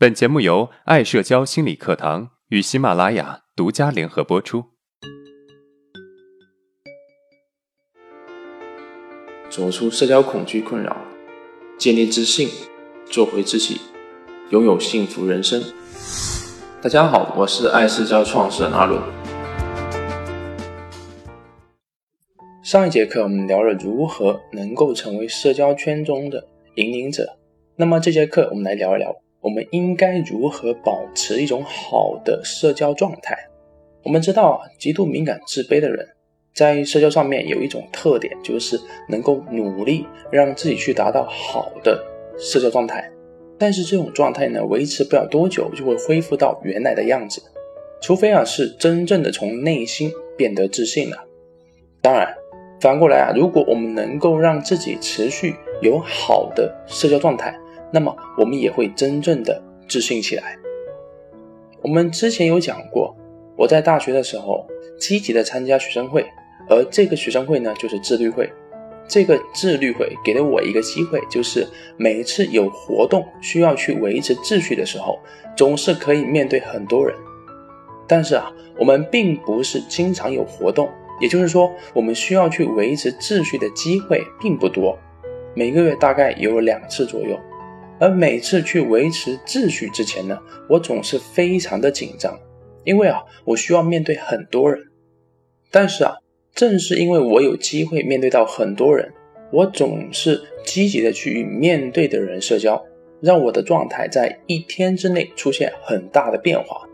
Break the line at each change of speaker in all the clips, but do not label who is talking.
本节目由爱社交心理课堂与喜马拉雅独家联合播出。
走出社交恐惧困扰，建立自信，做回自己，拥有幸福人生。大家好，我是爱社交创始人阿伦。上一节课我们聊了如何能够成为社交圈中的引领者，那么这节课我们来聊一聊。我们应该如何保持一种好的社交状态？我们知道啊，极度敏感、自卑的人在社交上面有一种特点，就是能够努力让自己去达到好的社交状态。但是这种状态呢，维持不了多久就会恢复到原来的样子，除非啊是真正的从内心变得自信了。当然，反过来啊，如果我们能够让自己持续有好的社交状态，那么我们也会真正的自信起来。我们之前有讲过，我在大学的时候积极的参加学生会，而这个学生会呢就是自律会。这个自律会给了我一个机会，就是每一次有活动需要去维持秩序的时候，总是可以面对很多人。但是啊，我们并不是经常有活动，也就是说，我们需要去维持秩序的机会并不多，每个月大概有两次左右。而每次去维持秩序之前呢，我总是非常的紧张，因为啊，我需要面对很多人。但是啊，正是因为我有机会面对到很多人，我总是积极的去与面对的人社交，让我的状态在一天之内出现很大的变化。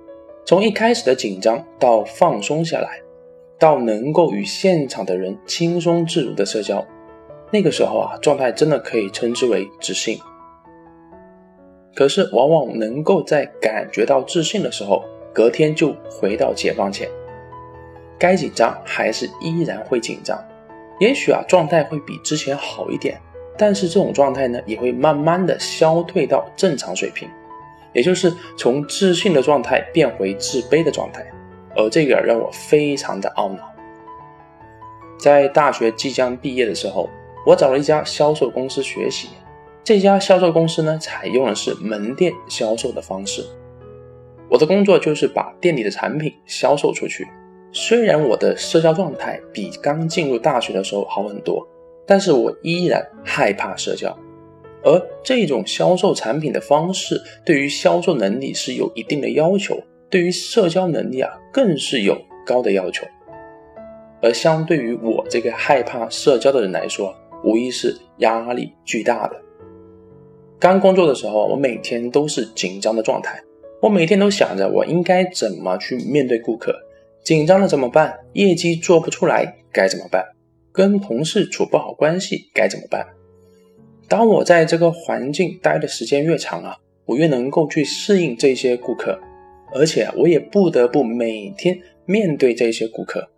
从一开始的紧张到放松下来，到能够与现场的人轻松自如的社交，那个时候啊，状态真的可以称之为自信。可是，往往能够在感觉到自信的时候，隔天就回到解放前，该紧张还是依然会紧张。也许啊，状态会比之前好一点，但是这种状态呢，也会慢慢的消退到正常水平，也就是从自信的状态变回自卑的状态。而这个让我非常的懊恼。在大学即将毕业的时候，我找了一家销售公司学习。这家销售公司呢，采用的是门店销售的方式。我的工作就是把店里的产品销售出去。虽然我的社交状态比刚进入大学的时候好很多，但是我依然害怕社交。而这种销售产品的方式，对于销售能力是有一定的要求，对于社交能力啊，更是有高的要求。而相对于我这个害怕社交的人来说，无疑是压力巨大的。刚工作的时候，我每天都是紧张的状态。我每天都想着我应该怎么去面对顾客，紧张了怎么办？业绩做不出来该怎么办？跟同事处不好关系该怎么办？当我在这个环境待的时间越长啊，我越能够去适应这些顾客，而且我也不得不每天面对这些顾客。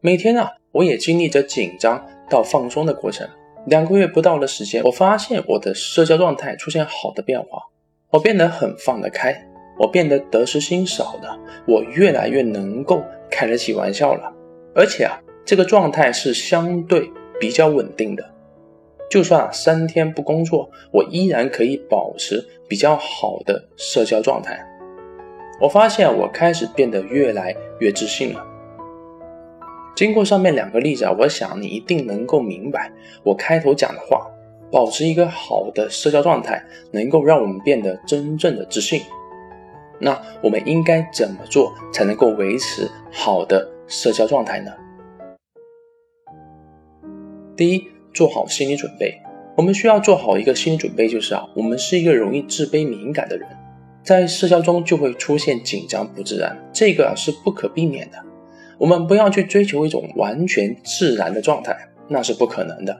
每天啊，我也经历着紧张到放松的过程。两个月不到的时间，我发现我的社交状态出现好的变化，我变得很放得开，我变得得失心少了，我越来越能够开得起玩笑了，而且啊，这个状态是相对比较稳定的，就算三天不工作，我依然可以保持比较好的社交状态。我发现我开始变得越来越自信了。经过上面两个例子啊，我想你一定能够明白我开头讲的话。保持一个好的社交状态，能够让我们变得真正的自信。那我们应该怎么做才能够维持好的社交状态呢？第一，做好心理准备。我们需要做好一个心理准备，就是啊，我们是一个容易自卑敏感的人，在社交中就会出现紧张不自然，这个是不可避免的。我们不要去追求一种完全自然的状态，那是不可能的。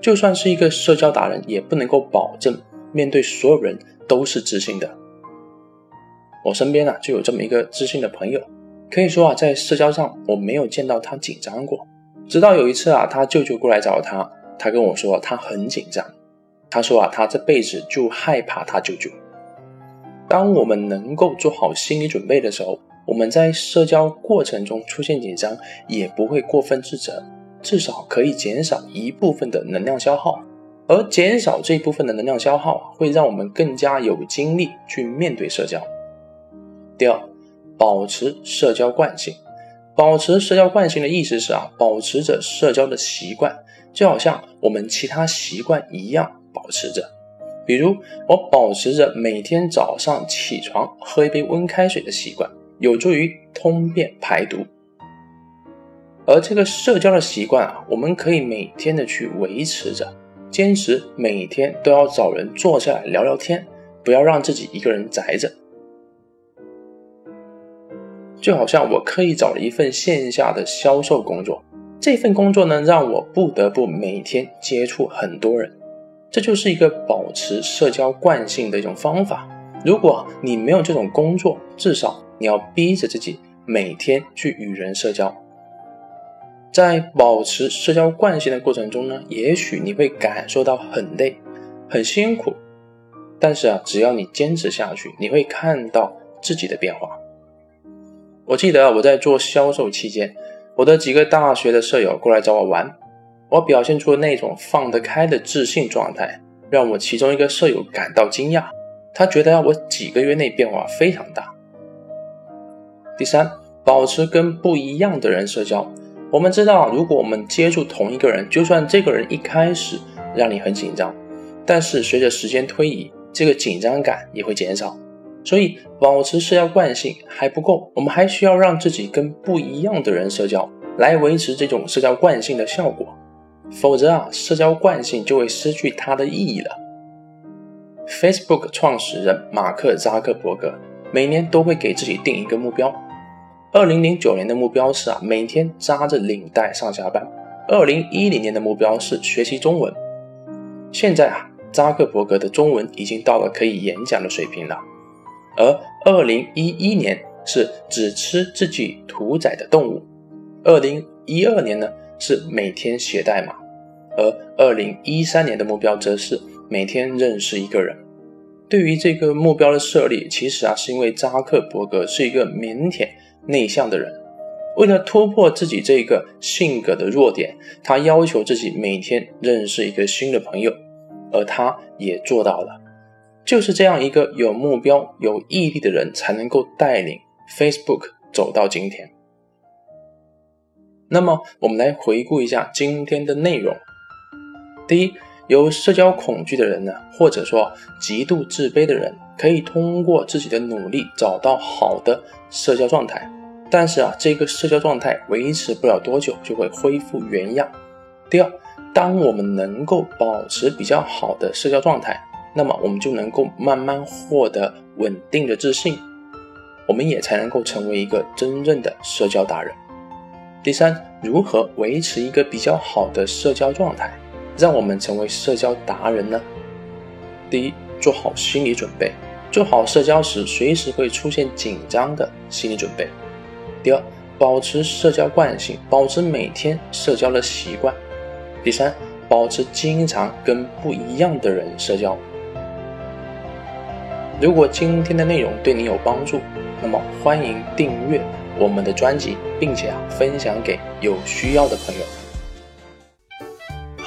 就算是一个社交达人，也不能够保证面对所有人都是自信的。我身边啊就有这么一个自信的朋友，可以说啊在社交上我没有见到他紧张过。直到有一次啊，他舅舅过来找他，他跟我说他很紧张。他说啊他这辈子就害怕他舅舅。当我们能够做好心理准备的时候。我们在社交过程中出现紧张，也不会过分自责，至少可以减少一部分的能量消耗。而减少这一部分的能量消耗，会让我们更加有精力去面对社交。第二，保持社交惯性。保持社交惯性的意思是啊，保持着社交的习惯，就好像我们其他习惯一样保持着。比如，我保持着每天早上起床喝一杯温开水的习惯，有助于通便排毒。而这个社交的习惯啊，我们可以每天的去维持着，坚持每天都要找人坐下来聊聊天，不要让自己一个人宅着。就好像我刻意找了一份线下的销售工作，这份工作呢，让我不得不每天接触很多人，这就是一个保持社交惯性的一种方法。如果你没有这种工作，至少你要逼着自己每天去与人社交。在保持社交惯性的过程中呢，也许你会感受到很累、很辛苦，但是啊，只要你坚持下去，你会看到自己的变化。我记得我在做销售期间，我的几个大学的舍友过来找我玩，我表现出那种放得开的自信状态，让我其中一个舍友感到惊讶，他觉得我几个月内变化非常大。第三，保持跟不一样的人社交。我们知道，如果我们接触同一个人，就算这个人一开始让你很紧张，但是随着时间推移，这个紧张感也会减少。所以，保持社交惯性还不够，我们还需要让自己跟不一样的人社交，来维持这种社交惯性的效果。否则啊，社交惯性就会失去它的意义了。Facebook 创始人马克扎克伯格每年都会给自己定一个目标。二零零九年的目标是啊，每天扎着领带上下班。二零一零年的目标是学习中文。现在啊，扎克伯格的中文已经到了可以演讲的水平了。而二零一一年是只吃自己屠宰的动物。二零一二年呢是每天写代码，而二零一三年的目标则是每天认识一个人。对于这个目标的设立，其实啊是因为扎克伯格是一个腼腆。内向的人，为了突破自己这个性格的弱点，他要求自己每天认识一个新的朋友，而他也做到了。就是这样一个有目标、有毅力的人，才能够带领 Facebook 走到今天。那么，我们来回顾一下今天的内容。第一，有社交恐惧的人呢，或者说极度自卑的人。可以通过自己的努力找到好的社交状态，但是啊，这个社交状态维持不了多久就会恢复原样。第二，当我们能够保持比较好的社交状态，那么我们就能够慢慢获得稳定的自信，我们也才能够成为一个真正的社交达人。第三，如何维持一个比较好的社交状态，让我们成为社交达人呢？第一，做好心理准备。做好社交时随时会出现紧张的心理准备。第二，保持社交惯性，保持每天社交的习惯。第三，保持经常跟不一样的人社交。如果今天的内容对你有帮助，那么欢迎订阅我们的专辑，并且啊分享给有需要的朋友。